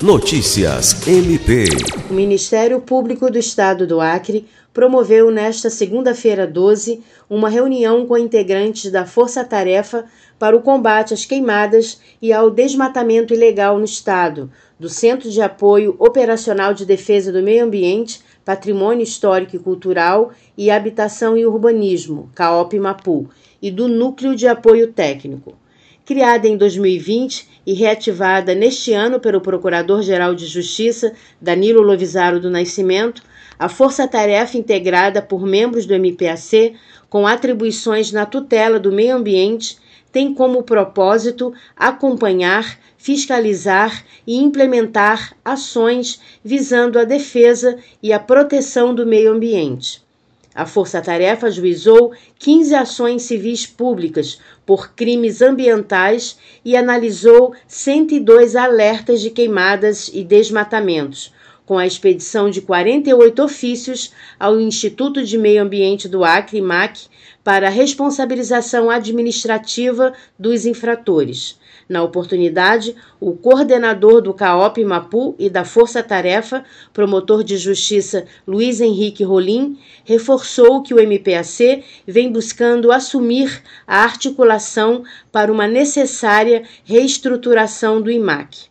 Notícias MP. O Ministério Público do Estado do Acre promoveu nesta segunda-feira 12 uma reunião com integrantes da Força Tarefa para o combate às queimadas e ao desmatamento ilegal no estado, do Centro de Apoio Operacional de Defesa do Meio Ambiente, Patrimônio Histórico e Cultural e Habitação e Urbanismo, CAOP Mapu, e do Núcleo de Apoio Técnico. Criada em 2020 e reativada neste ano pelo Procurador-Geral de Justiça, Danilo Lovisaro do Nascimento, a força-tarefa integrada por membros do MPAC, com atribuições na tutela do meio ambiente, tem como propósito acompanhar, fiscalizar e implementar ações visando a defesa e a proteção do meio ambiente. A Força Tarefa ajuizou 15 ações civis públicas por crimes ambientais e analisou 102 alertas de queimadas e desmatamentos, com a expedição de 48 ofícios ao Instituto de Meio Ambiente do Acre, MAC, para responsabilização administrativa dos infratores. Na oportunidade, o coordenador do CAOP Mapu e da Força Tarefa, promotor de justiça Luiz Henrique Rolim, reforçou que o MPAC vem buscando assumir a articulação para uma necessária reestruturação do IMAC.